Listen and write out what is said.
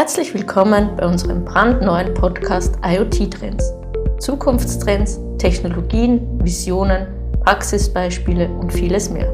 Herzlich willkommen bei unserem brandneuen Podcast IoT Trends. Zukunftstrends, Technologien, Visionen, Praxisbeispiele und vieles mehr.